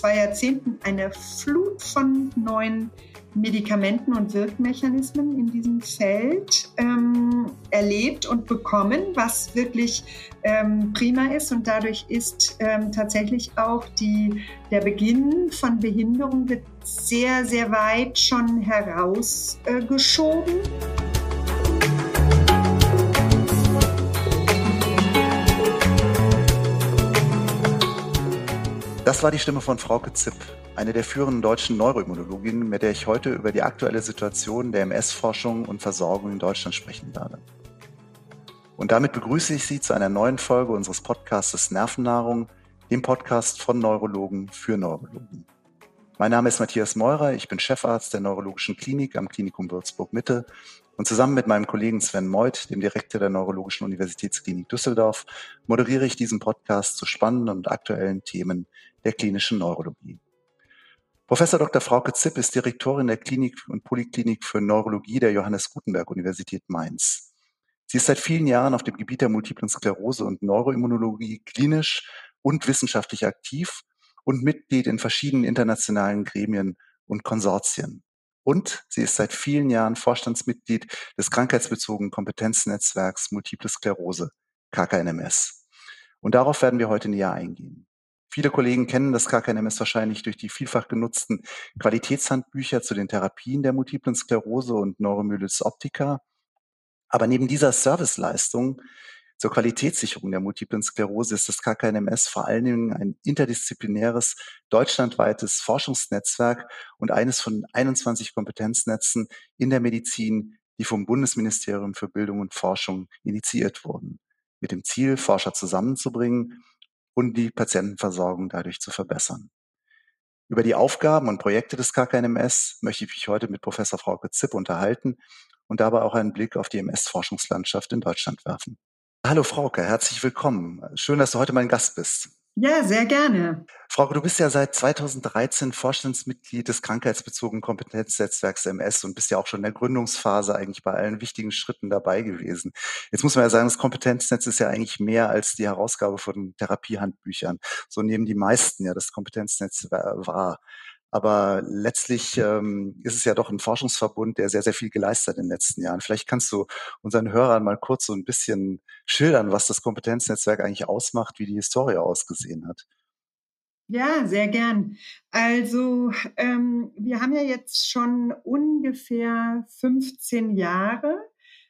zwei Jahrzehnten eine Flut von neuen Medikamenten und Wirkmechanismen in diesem Feld ähm, erlebt und bekommen, was wirklich ähm, prima ist. Und dadurch ist ähm, tatsächlich auch die, der Beginn von Behinderung wird sehr, sehr weit schon herausgeschoben. Äh, Das war die Stimme von Frauke Zipp, eine der führenden deutschen Neuroimmunologinnen, mit der ich heute über die aktuelle Situation der MS-Forschung und Versorgung in Deutschland sprechen werde. Und damit begrüße ich Sie zu einer neuen Folge unseres Podcasts Nervennahrung, dem Podcast von Neurologen für Neurologen. Mein Name ist Matthias Meurer, ich bin Chefarzt der Neurologischen Klinik am Klinikum Würzburg Mitte und zusammen mit meinem Kollegen Sven Meuth, dem Direktor der Neurologischen Universitätsklinik Düsseldorf, moderiere ich diesen Podcast zu spannenden und aktuellen Themen der klinischen Neurologie. Professor Dr. Frauke Zipp ist Direktorin der Klinik und Poliklinik für Neurologie der Johannes Gutenberg Universität Mainz. Sie ist seit vielen Jahren auf dem Gebiet der multiplen Sklerose und Neuroimmunologie klinisch und wissenschaftlich aktiv und Mitglied in verschiedenen internationalen Gremien und Konsortien. Und sie ist seit vielen Jahren Vorstandsmitglied des krankheitsbezogenen Kompetenznetzwerks Multiple Sklerose, KKNMS. Und darauf werden wir heute näher eingehen. Viele Kollegen kennen das KKNMS wahrscheinlich durch die vielfach genutzten Qualitätshandbücher zu den Therapien der multiplen Sklerose und Neuromyelitis optica. Aber neben dieser Serviceleistung zur Qualitätssicherung der multiplen Sklerose ist das KKNMS vor allen Dingen ein interdisziplinäres, deutschlandweites Forschungsnetzwerk und eines von 21 Kompetenznetzen in der Medizin, die vom Bundesministerium für Bildung und Forschung initiiert wurden, mit dem Ziel, Forscher zusammenzubringen und die Patientenversorgung dadurch zu verbessern. Über die Aufgaben und Projekte des KKNMS möchte ich mich heute mit Professor Frauke Zipp unterhalten und dabei auch einen Blick auf die MS-Forschungslandschaft in Deutschland werfen. Hallo Frauke, herzlich willkommen. Schön, dass du heute mein Gast bist. Ja, sehr gerne. Frauke, du bist ja seit 2013 Vorstandsmitglied des krankheitsbezogenen Kompetenznetzwerks MS und bist ja auch schon in der Gründungsphase eigentlich bei allen wichtigen Schritten dabei gewesen. Jetzt muss man ja sagen, das Kompetenznetz ist ja eigentlich mehr als die Herausgabe von Therapiehandbüchern. So nehmen die meisten ja das Kompetenznetz wahr. Aber letztlich ähm, ist es ja doch ein Forschungsverbund, der sehr, sehr viel geleistet hat in den letzten Jahren. Vielleicht kannst du unseren Hörern mal kurz so ein bisschen schildern, was das Kompetenznetzwerk eigentlich ausmacht, wie die Historie ausgesehen hat. Ja, sehr gern. Also ähm, wir haben ja jetzt schon ungefähr 15 Jahre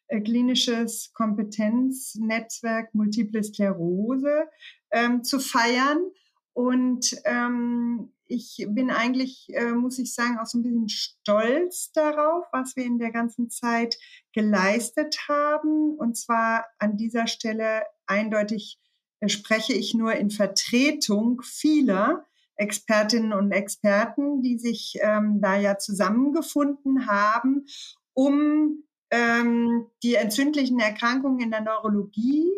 äh, klinisches Kompetenznetzwerk Multiple Sklerose ähm, zu feiern. Und ähm, ich bin eigentlich, äh, muss ich sagen, auch so ein bisschen stolz darauf, was wir in der ganzen Zeit geleistet haben. Und zwar an dieser Stelle eindeutig äh, spreche ich nur in Vertretung vieler Expertinnen und Experten, die sich ähm, da ja zusammengefunden haben, um ähm, die entzündlichen Erkrankungen in der Neurologie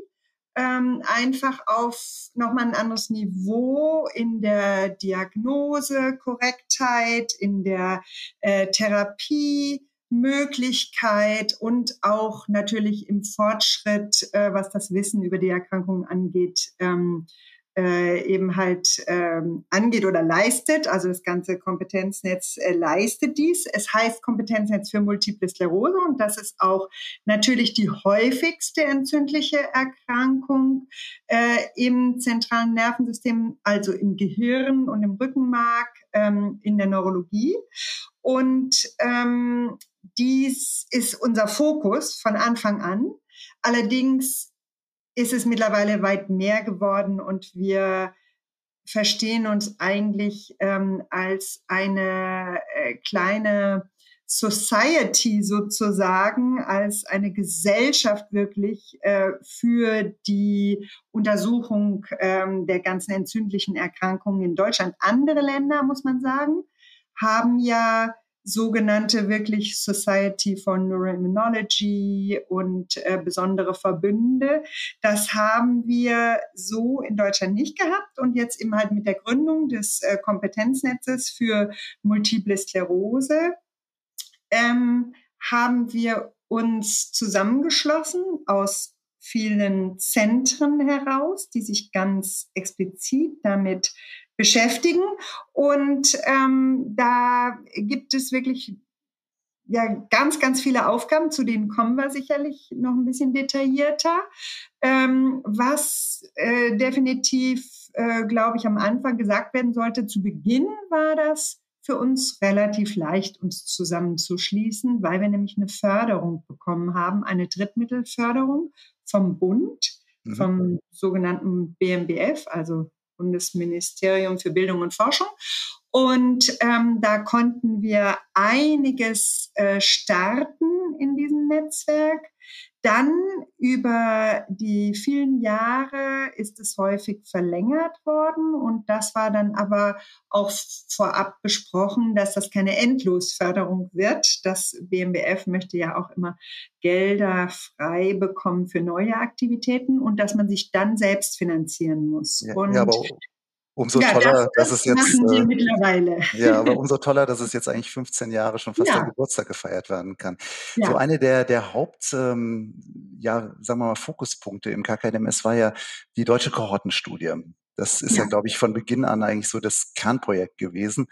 ähm, einfach auf nochmal ein anderes Niveau in der Diagnose, Korrektheit, in der äh, Therapie, Möglichkeit und auch natürlich im Fortschritt, äh, was das Wissen über die Erkrankung angeht, ähm, äh, eben halt ähm, angeht oder leistet. Also das ganze Kompetenznetz äh, leistet dies. Es heißt Kompetenznetz für Multiple Sklerose und das ist auch natürlich die häufigste entzündliche Erkrankung äh, im zentralen Nervensystem, also im Gehirn und im Rückenmark, ähm, in der Neurologie. Und ähm, dies ist unser Fokus von Anfang an. Allerdings ist es mittlerweile weit mehr geworden und wir verstehen uns eigentlich ähm, als eine äh, kleine Society sozusagen, als eine Gesellschaft wirklich äh, für die Untersuchung ähm, der ganzen entzündlichen Erkrankungen in Deutschland. Andere Länder, muss man sagen, haben ja sogenannte wirklich Society for Neuroimmunology und äh, besondere Verbünde. Das haben wir so in Deutschland nicht gehabt und jetzt eben halt mit der Gründung des äh, Kompetenznetzes für Multiple Sklerose ähm, haben wir uns zusammengeschlossen aus vielen Zentren heraus, die sich ganz explizit damit beschäftigen. Und ähm, da gibt es wirklich ja ganz, ganz viele Aufgaben, zu denen kommen wir sicherlich noch ein bisschen detaillierter. Ähm, was äh, definitiv, äh, glaube ich, am Anfang gesagt werden sollte, zu Beginn war das für uns relativ leicht, uns zusammenzuschließen, weil wir nämlich eine Förderung bekommen haben, eine Drittmittelförderung vom Bund, mhm. vom sogenannten BMBF, also Bundesministerium für Bildung und Forschung. Und ähm, da konnten wir einiges äh, starten in diesem Netzwerk. Dann über die vielen Jahre ist es häufig verlängert worden und das war dann aber auch vorab besprochen, dass das keine Endlosförderung wird. Das BMBF möchte ja auch immer Gelder frei bekommen für neue Aktivitäten und dass man sich dann selbst finanzieren muss. Ja, und ja, aber Umso ja, toller, das, das dass es jetzt. Äh, mittlerweile. Ja, aber umso toller, dass es jetzt eigentlich 15 Jahre schon fast ja. der Geburtstag gefeiert werden kann. Ja. So eine der, der Haupt, ähm, ja, sagen wir mal, Fokuspunkte im KKMS war ja die deutsche Kohortenstudie. Das ist ja, ja glaube ich, von Beginn an eigentlich so das Kernprojekt gewesen.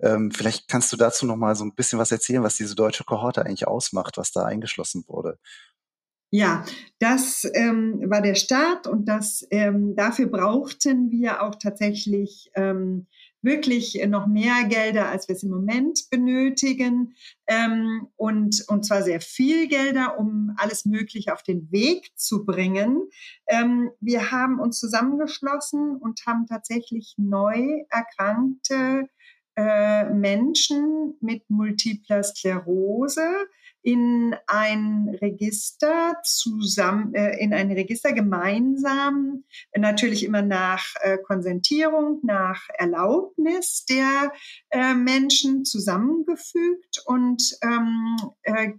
Ähm, vielleicht kannst du dazu noch mal so ein bisschen was erzählen, was diese deutsche Kohorte eigentlich ausmacht, was da eingeschlossen wurde. Ja, das ähm, war der Start und das, ähm, dafür brauchten wir auch tatsächlich ähm, wirklich noch mehr Gelder, als wir es im Moment benötigen ähm, und, und zwar sehr viel Gelder, um alles Mögliche auf den Weg zu bringen. Ähm, wir haben uns zusammengeschlossen und haben tatsächlich neu erkrankte äh, Menschen mit multipler Sklerose in ein Register zusammen, äh, in ein Register gemeinsam, natürlich immer nach äh, Konsentierung, nach Erlaubnis der äh, Menschen zusammengefügt und ähm, äh,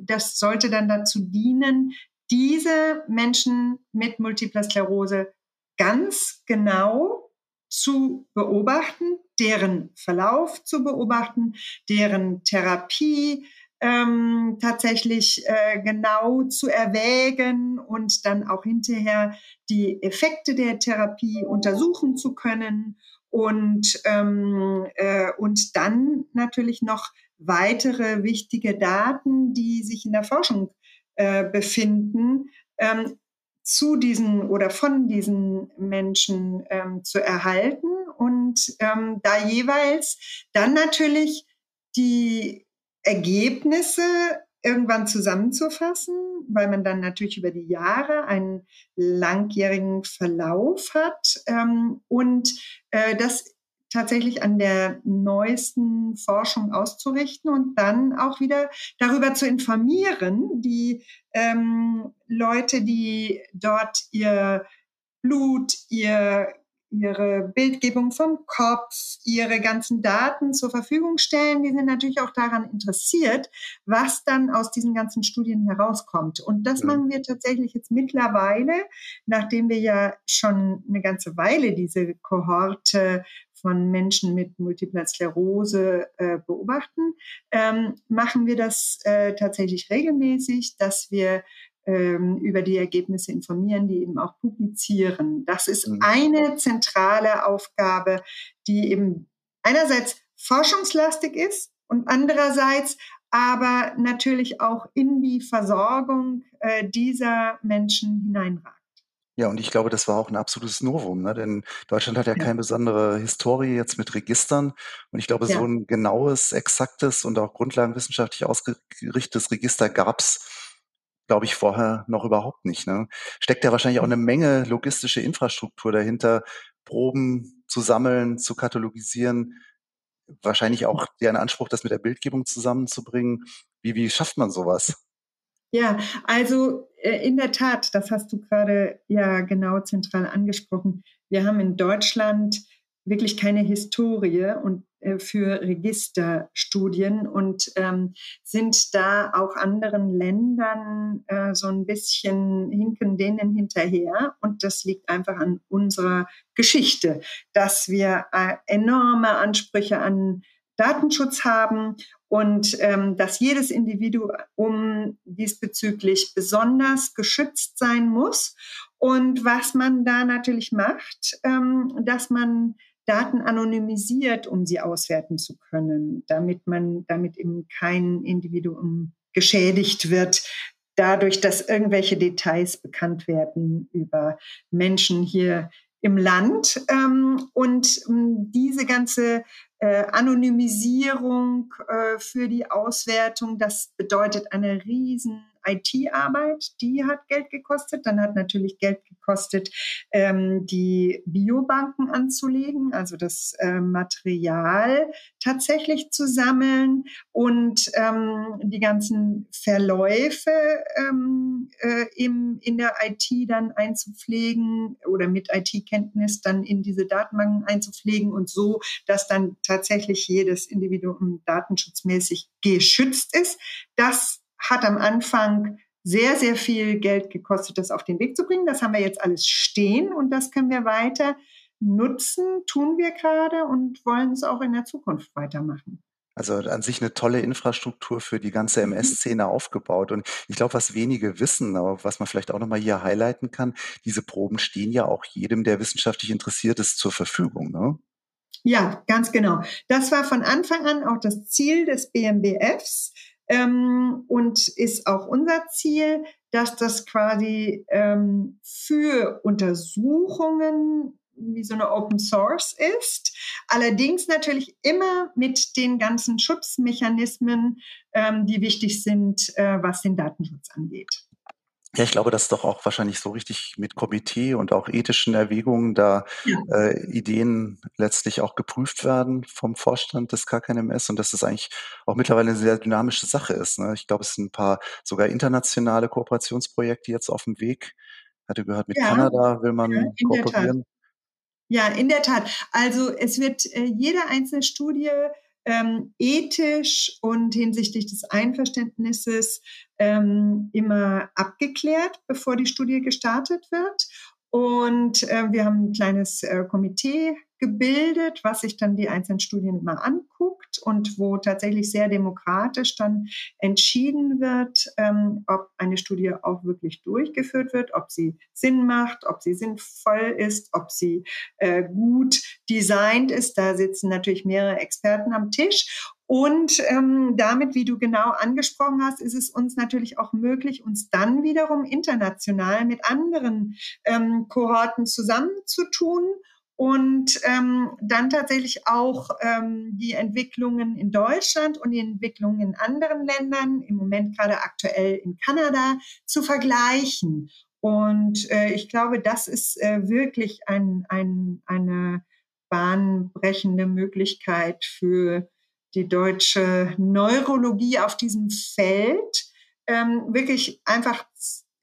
das sollte dann dazu dienen, diese Menschen mit Multipler Sklerose ganz genau zu beobachten, deren Verlauf zu beobachten, deren Therapie ähm, tatsächlich äh, genau zu erwägen und dann auch hinterher die Effekte der Therapie untersuchen zu können und, ähm, äh, und dann natürlich noch weitere wichtige Daten, die sich in der Forschung äh, befinden, ähm, zu diesen oder von diesen Menschen ähm, zu erhalten und ähm, da jeweils dann natürlich die Ergebnisse irgendwann zusammenzufassen, weil man dann natürlich über die Jahre einen langjährigen Verlauf hat ähm, und äh, das tatsächlich an der neuesten Forschung auszurichten und dann auch wieder darüber zu informieren, die ähm, Leute, die dort ihr Blut, ihr ihre Bildgebung vom Kopf, ihre ganzen Daten zur Verfügung stellen. Die sind natürlich auch daran interessiert, was dann aus diesen ganzen Studien herauskommt. Und das ja. machen wir tatsächlich jetzt mittlerweile, nachdem wir ja schon eine ganze Weile diese Kohorte von Menschen mit Multipler Sklerose äh, beobachten, ähm, machen wir das äh, tatsächlich regelmäßig, dass wir ähm, über die Ergebnisse informieren, die eben auch publizieren. Das ist mhm. eine zentrale Aufgabe, die eben einerseits forschungslastig ist und andererseits aber natürlich auch in die Versorgung äh, dieser Menschen hineinragt. Ja, und ich glaube, das war auch ein absolutes Novum, ne? denn Deutschland hat ja, ja. keine besondere Historie jetzt mit Registern. Und ich glaube, ja. so ein genaues, exaktes und auch grundlagenwissenschaftlich ausgerichtetes Register gab es glaube ich, vorher noch überhaupt nicht. Ne? Steckt ja wahrscheinlich auch eine Menge logistische Infrastruktur dahinter, Proben zu sammeln, zu katalogisieren, wahrscheinlich auch deren Anspruch, das mit der Bildgebung zusammenzubringen. Wie, wie schafft man sowas? Ja, also äh, in der Tat, das hast du gerade ja genau zentral angesprochen. Wir haben in Deutschland wirklich keine Historie und für Registerstudien und ähm, sind da auch anderen Ländern äh, so ein bisschen hinken denen hinterher. Und das liegt einfach an unserer Geschichte, dass wir äh, enorme Ansprüche an Datenschutz haben und ähm, dass jedes Individuum diesbezüglich besonders geschützt sein muss. Und was man da natürlich macht, ähm, dass man Daten anonymisiert, um sie auswerten zu können, damit man, damit eben kein Individuum geschädigt wird, dadurch, dass irgendwelche Details bekannt werden über Menschen hier im Land. Ähm, und ähm, diese ganze äh, Anonymisierung äh, für die Auswertung, das bedeutet eine riesen IT-Arbeit, die hat Geld gekostet. Dann hat natürlich Geld gekostet, ähm, die Biobanken anzulegen, also das äh, Material tatsächlich zu sammeln und ähm, die ganzen Verläufe ähm, äh, im, in der IT dann einzupflegen oder mit IT-Kenntnis dann in diese Datenbanken einzupflegen und so, dass dann tatsächlich jedes Individuum datenschutzmäßig geschützt ist. Das hat am Anfang sehr, sehr viel Geld gekostet, das auf den Weg zu bringen. Das haben wir jetzt alles stehen und das können wir weiter nutzen, tun wir gerade und wollen es auch in der Zukunft weitermachen. Also an sich eine tolle Infrastruktur für die ganze MS-Szene aufgebaut. Und ich glaube, was wenige wissen, aber was man vielleicht auch nochmal hier highlighten kann, diese Proben stehen ja auch jedem, der wissenschaftlich interessiert ist, zur Verfügung. Ne? Ja, ganz genau. Das war von Anfang an auch das Ziel des BMBFs ähm, und ist auch unser Ziel, dass das quasi ähm, für Untersuchungen wie so eine Open Source ist. Allerdings natürlich immer mit den ganzen Schutzmechanismen, ähm, die wichtig sind, äh, was den Datenschutz angeht. Ja, ich glaube, dass doch auch wahrscheinlich so richtig mit Komitee und auch ethischen Erwägungen da ja. äh, Ideen letztlich auch geprüft werden vom Vorstand des KKNMS und dass das eigentlich auch mittlerweile eine sehr dynamische Sache ist. Ne? Ich glaube, es sind ein paar sogar internationale Kooperationsprojekte jetzt auf dem Weg. Hatte gehört, mit ja, Kanada will man ja, kooperieren. Ja, in der Tat. Also es wird äh, jede einzelne Studie ähm, ethisch und hinsichtlich des Einverständnisses ähm, immer abgeklärt, bevor die Studie gestartet wird. Und äh, wir haben ein kleines äh, Komitee gebildet, was sich dann die einzelnen Studien immer anguckt und wo tatsächlich sehr demokratisch dann entschieden wird, ähm, ob eine Studie auch wirklich durchgeführt wird, ob sie Sinn macht, ob sie sinnvoll ist, ob sie äh, gut designt ist. Da sitzen natürlich mehrere Experten am Tisch. Und ähm, damit, wie du genau angesprochen hast, ist es uns natürlich auch möglich, uns dann wiederum international mit anderen ähm, Kohorten zusammenzutun und ähm, dann tatsächlich auch ähm, die Entwicklungen in Deutschland und die Entwicklungen in anderen Ländern, im Moment gerade aktuell in Kanada, zu vergleichen. Und äh, ich glaube, das ist äh, wirklich ein, ein, eine bahnbrechende Möglichkeit für die deutsche Neurologie auf diesem Feld ähm, wirklich einfach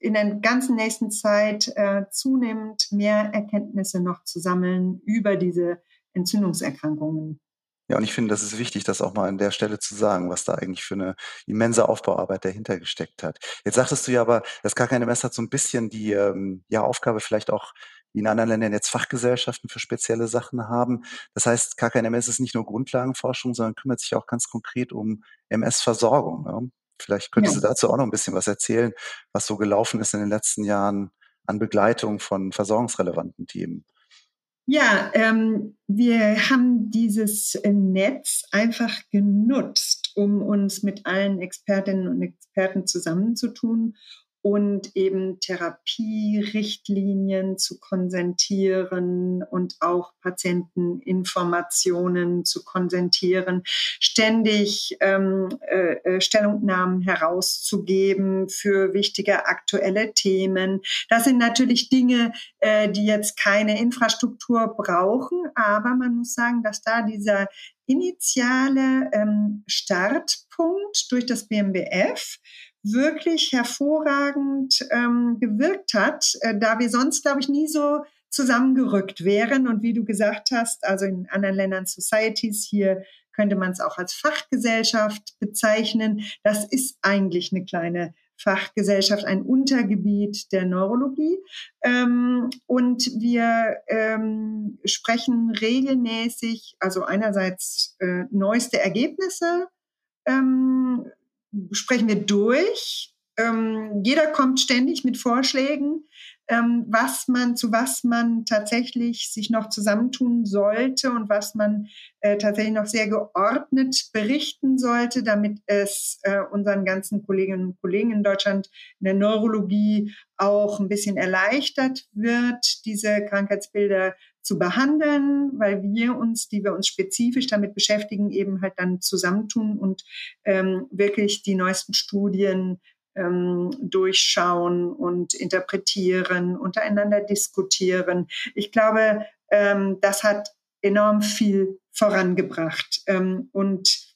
in der ganzen nächsten Zeit äh, zunehmend mehr Erkenntnisse noch zu sammeln über diese Entzündungserkrankungen. Ja, und ich finde, das ist wichtig, das auch mal an der Stelle zu sagen, was da eigentlich für eine immense Aufbauarbeit dahinter gesteckt hat. Jetzt sagtest du ja aber, das KKNMS hat so ein bisschen die ähm, ja, Aufgabe vielleicht auch wie in anderen Ländern jetzt Fachgesellschaften für spezielle Sachen haben. Das heißt, KKNMS ist nicht nur Grundlagenforschung, sondern kümmert sich auch ganz konkret um MS-Versorgung. Ne? Vielleicht könntest ja. du dazu auch noch ein bisschen was erzählen, was so gelaufen ist in den letzten Jahren an Begleitung von versorgungsrelevanten Themen. Ja, ähm, wir haben dieses Netz einfach genutzt, um uns mit allen Expertinnen und Experten zusammenzutun und eben Therapierichtlinien zu konsentieren und auch Patienteninformationen zu konsentieren, ständig ähm, äh, äh, Stellungnahmen herauszugeben für wichtige aktuelle Themen. Das sind natürlich Dinge, äh, die jetzt keine Infrastruktur brauchen, aber man muss sagen, dass da dieser initiale ähm, Startpunkt durch das BMBF wirklich hervorragend ähm, gewirkt hat, äh, da wir sonst, glaube ich, nie so zusammengerückt wären. Und wie du gesagt hast, also in anderen Ländern Societies, hier könnte man es auch als Fachgesellschaft bezeichnen. Das ist eigentlich eine kleine Fachgesellschaft, ein Untergebiet der Neurologie. Ähm, und wir ähm, sprechen regelmäßig, also einerseits äh, neueste Ergebnisse ähm, sprechen wir durch. Ähm, jeder kommt ständig mit Vorschlägen, ähm, was man, zu was man tatsächlich sich noch zusammentun sollte und was man äh, tatsächlich noch sehr geordnet berichten sollte, damit es äh, unseren ganzen Kolleginnen und Kollegen in Deutschland in der Neurologie auch ein bisschen erleichtert wird, diese Krankheitsbilder zu behandeln, weil wir uns, die wir uns spezifisch damit beschäftigen, eben halt dann zusammentun und ähm, wirklich die neuesten Studien ähm, durchschauen und interpretieren, untereinander diskutieren. Ich glaube, ähm, das hat enorm viel vorangebracht. Ähm, und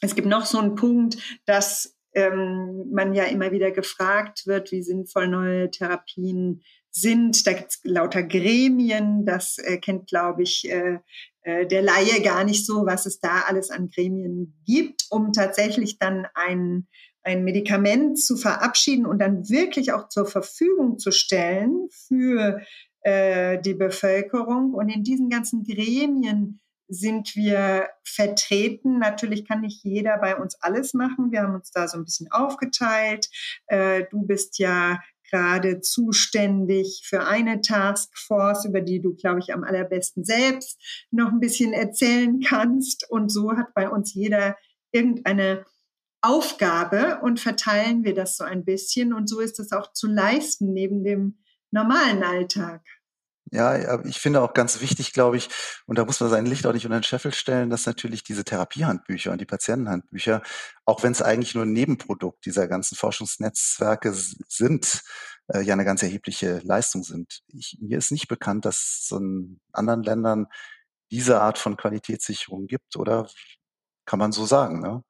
es gibt noch so einen Punkt, dass ähm, man ja immer wieder gefragt wird, wie sinnvoll neue Therapien sind. Da gibt es lauter Gremien, das äh, kennt, glaube ich, äh, äh, der Laie gar nicht so, was es da alles an Gremien gibt, um tatsächlich dann ein, ein Medikament zu verabschieden und dann wirklich auch zur Verfügung zu stellen für äh, die Bevölkerung. Und in diesen ganzen Gremien sind wir vertreten. Natürlich kann nicht jeder bei uns alles machen. Wir haben uns da so ein bisschen aufgeteilt. Äh, du bist ja gerade zuständig für eine Taskforce, über die du, glaube ich, am allerbesten selbst noch ein bisschen erzählen kannst. Und so hat bei uns jeder irgendeine Aufgabe und verteilen wir das so ein bisschen. Und so ist es auch zu leisten neben dem normalen Alltag. Ja, ich finde auch ganz wichtig, glaube ich, und da muss man sein Licht auch nicht unter den Scheffel stellen, dass natürlich diese Therapiehandbücher und die Patientenhandbücher, auch wenn es eigentlich nur ein Nebenprodukt dieser ganzen Forschungsnetzwerke sind, äh, ja eine ganz erhebliche Leistung sind. Ich, mir ist nicht bekannt, dass es in anderen Ländern diese Art von Qualitätssicherung gibt, oder kann man so sagen, ne?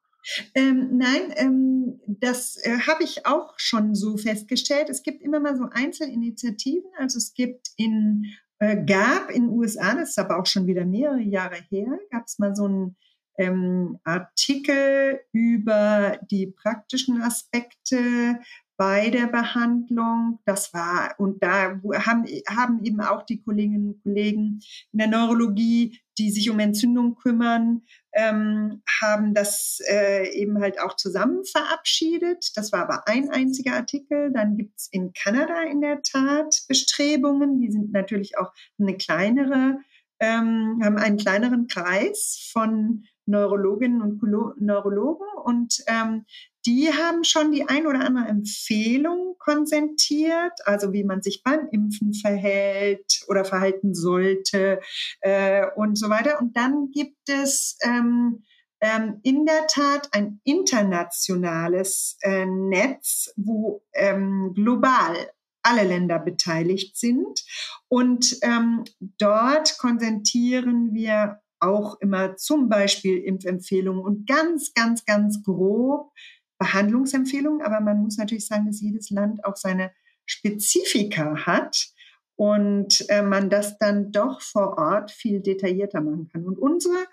Ähm, nein, ähm, das äh, habe ich auch schon so festgestellt. Es gibt immer mal so Einzelinitiativen. Also es gibt in, äh, gab in den USA, das ist aber auch schon wieder mehrere Jahre her, gab es mal so einen ähm, Artikel über die praktischen Aspekte bei der Behandlung. Das war, und da haben, haben eben auch die Kolleginnen und Kollegen in der Neurologie, die sich um Entzündung kümmern, ähm, haben das äh, eben halt auch zusammen verabschiedet. Das war aber ein einziger Artikel. Dann gibt's in Kanada in der Tat Bestrebungen, die sind natürlich auch eine kleinere, ähm, haben einen kleineren Kreis von Neurologinnen und Neurologen und ähm, die haben schon die ein oder andere Empfehlung konsentiert, also wie man sich beim Impfen verhält oder verhalten sollte äh, und so weiter. Und dann gibt es ähm, ähm, in der Tat ein internationales äh, Netz, wo ähm, global alle Länder beteiligt sind. Und ähm, dort konsentieren wir auch immer zum Beispiel Impfempfehlungen und ganz, ganz, ganz grob Behandlungsempfehlungen, aber man muss natürlich sagen, dass jedes Land auch seine Spezifika hat und äh, man das dann doch vor Ort viel detaillierter machen kann. Und unsere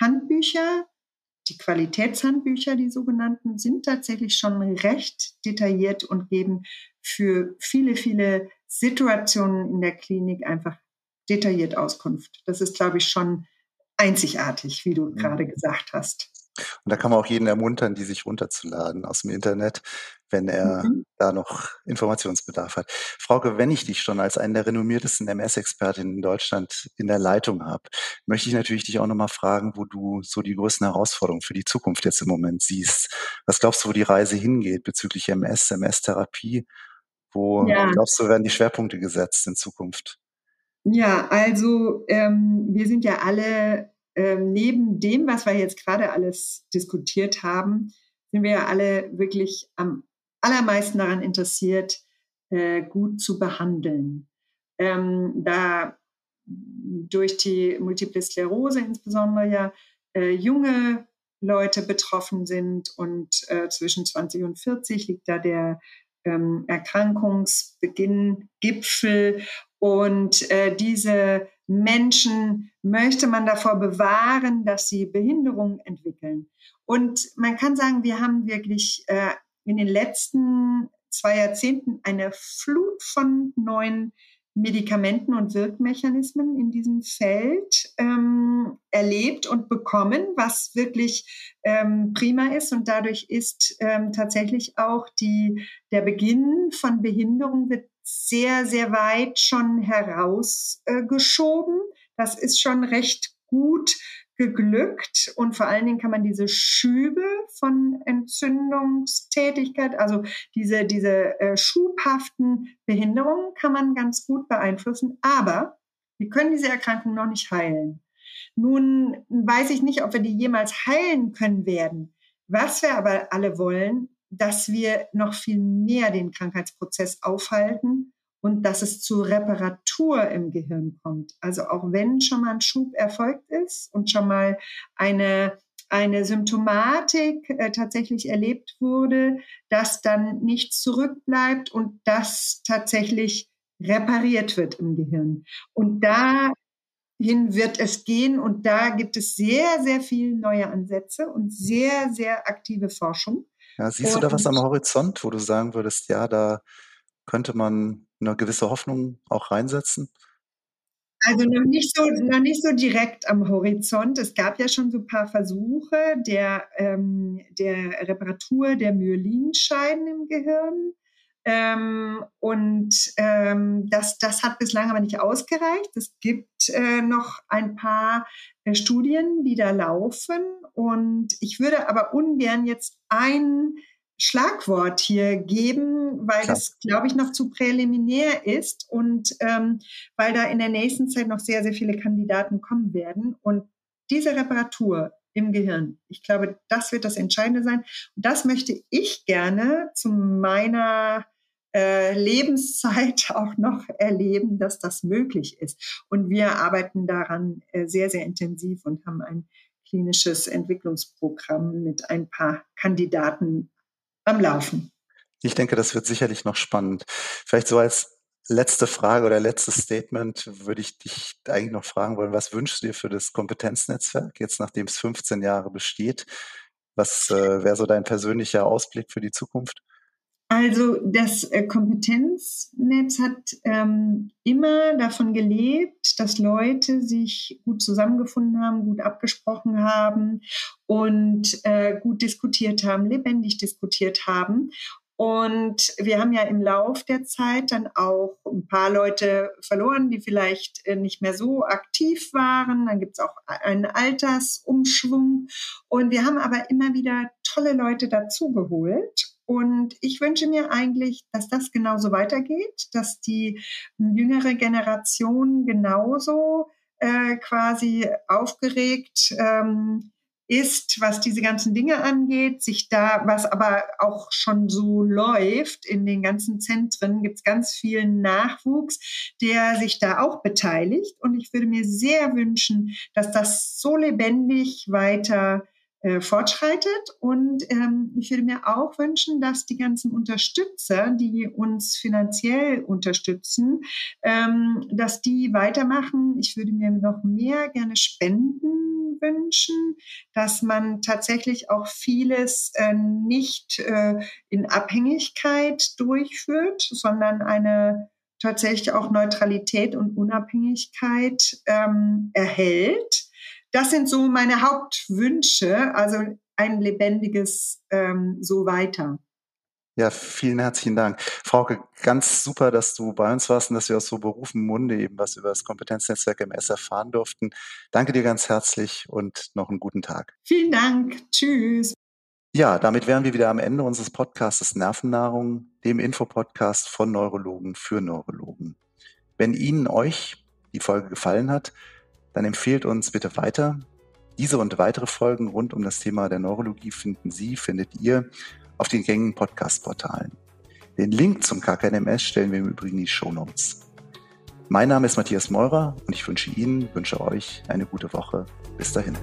Handbücher, die Qualitätshandbücher, die sogenannten, sind tatsächlich schon recht detailliert und geben für viele, viele Situationen in der Klinik einfach detailliert Auskunft. Das ist, glaube ich, schon einzigartig, wie du mhm. gerade gesagt hast. Und da kann man auch jeden ermuntern, die sich runterzuladen aus dem Internet, wenn er mhm. da noch Informationsbedarf hat. Frauke, wenn ich dich schon als einen der renommiertesten MS-Expertinnen in Deutschland in der Leitung habe, möchte ich natürlich dich auch nochmal fragen, wo du so die größten Herausforderungen für die Zukunft jetzt im Moment siehst. Was glaubst du, wo die Reise hingeht bezüglich MS, MS-Therapie? Wo ja. glaubst du, werden die Schwerpunkte gesetzt in Zukunft? Ja, also ähm, wir sind ja alle ähm, neben dem, was wir jetzt gerade alles diskutiert haben, sind wir ja alle wirklich am allermeisten daran interessiert, äh, gut zu behandeln. Ähm, da durch die Multiple Sklerose insbesondere ja äh, junge Leute betroffen sind und äh, zwischen 20 und 40 liegt da der ähm, Erkrankungsbeginn, Gipfel und äh, diese Menschen möchte man davor bewahren, dass sie Behinderungen entwickeln. Und man kann sagen, wir haben wirklich äh, in den letzten zwei Jahrzehnten eine Flut von neuen Medikamenten und Wirkmechanismen in diesem Feld ähm, erlebt und bekommen, was wirklich ähm, prima ist. Und dadurch ist ähm, tatsächlich auch die, der Beginn von Behinderung wird sehr, sehr weit schon herausgeschoben. Das ist schon recht gut geglückt und vor allen Dingen kann man diese Schübe von Entzündungstätigkeit, also diese, diese äh, schubhaften Behinderungen kann man ganz gut beeinflussen, aber wir können diese Erkrankung noch nicht heilen. Nun weiß ich nicht, ob wir die jemals heilen können werden. Was wir aber alle wollen, dass wir noch viel mehr den Krankheitsprozess aufhalten und dass es zu Reparatur im Gehirn kommt. Also auch wenn schon mal ein Schub erfolgt ist und schon mal eine eine Symptomatik äh, tatsächlich erlebt wurde, dass dann nichts zurückbleibt und das tatsächlich repariert wird im Gehirn. Und dahin wird es gehen und da gibt es sehr, sehr viele neue Ansätze und sehr, sehr aktive Forschung. Ja, siehst und, du da was am Horizont, wo du sagen würdest, ja, da könnte man eine gewisse Hoffnung auch reinsetzen? Also noch nicht so, noch nicht so direkt am Horizont. Es gab ja schon so ein paar Versuche der, ähm, der Reparatur der Myelinscheiden im Gehirn. Ähm, und ähm, das, das hat bislang aber nicht ausgereicht. Es gibt äh, noch ein paar äh, Studien, die da laufen. Und ich würde aber ungern jetzt ein Schlagwort hier geben, weil Klar. das, glaube ich, noch zu präliminär ist und ähm, weil da in der nächsten Zeit noch sehr, sehr viele Kandidaten kommen werden. Und diese Reparatur im Gehirn, ich glaube, das wird das Entscheidende sein. Und das möchte ich gerne zu meiner äh, Lebenszeit auch noch erleben, dass das möglich ist. Und wir arbeiten daran äh, sehr, sehr intensiv und haben ein klinisches Entwicklungsprogramm mit ein paar Kandidaten am Laufen. Ich denke, das wird sicherlich noch spannend. Vielleicht so als letzte Frage oder letztes Statement würde ich dich eigentlich noch fragen wollen, was wünschst du dir für das Kompetenznetzwerk, jetzt nachdem es 15 Jahre besteht? Was äh, wäre so dein persönlicher Ausblick für die Zukunft? Also das äh, Kompetenznetz hat ähm, immer davon gelebt, dass Leute sich gut zusammengefunden haben, gut abgesprochen haben und äh, gut diskutiert haben, lebendig diskutiert haben. Und wir haben ja im Lauf der Zeit dann auch ein paar Leute verloren, die vielleicht äh, nicht mehr so aktiv waren. Dann gibt es auch einen Altersumschwung. Und wir haben aber immer wieder tolle Leute dazugeholt. Und ich wünsche mir eigentlich, dass das genauso weitergeht, dass die jüngere Generation genauso äh, quasi aufgeregt ähm, ist, was diese ganzen Dinge angeht, sich da, was aber auch schon so läuft in den ganzen Zentren, gibt es ganz vielen Nachwuchs, der sich da auch beteiligt. Und ich würde mir sehr wünschen, dass das so lebendig weiter äh, fortschreitet. Und ähm, ich würde mir auch wünschen, dass die ganzen Unterstützer, die uns finanziell unterstützen, ähm, dass die weitermachen. Ich würde mir noch mehr gerne Spenden wünschen, dass man tatsächlich auch vieles äh, nicht äh, in Abhängigkeit durchführt, sondern eine tatsächlich auch Neutralität und Unabhängigkeit ähm, erhält das sind so meine Hauptwünsche, also ein lebendiges ähm, so weiter. Ja, vielen herzlichen Dank. Frauke, ganz super, dass du bei uns warst und dass wir aus so berufenem Munde eben was über das Kompetenznetzwerk MS erfahren durften. Danke dir ganz herzlich und noch einen guten Tag. Vielen Dank. Tschüss. Ja, damit wären wir wieder am Ende unseres Podcasts Nervennahrung, dem Infopodcast von Neurologen für Neurologen. Wenn Ihnen euch die Folge gefallen hat, dann empfehlt uns bitte weiter. Diese und weitere Folgen rund um das Thema der Neurologie finden Sie, findet ihr auf den gängigen Podcast-Portalen. Den Link zum KKNMS stellen wir im Übrigen in die Show Notes. Mein Name ist Matthias Meurer und ich wünsche Ihnen, wünsche euch eine gute Woche. Bis dahin.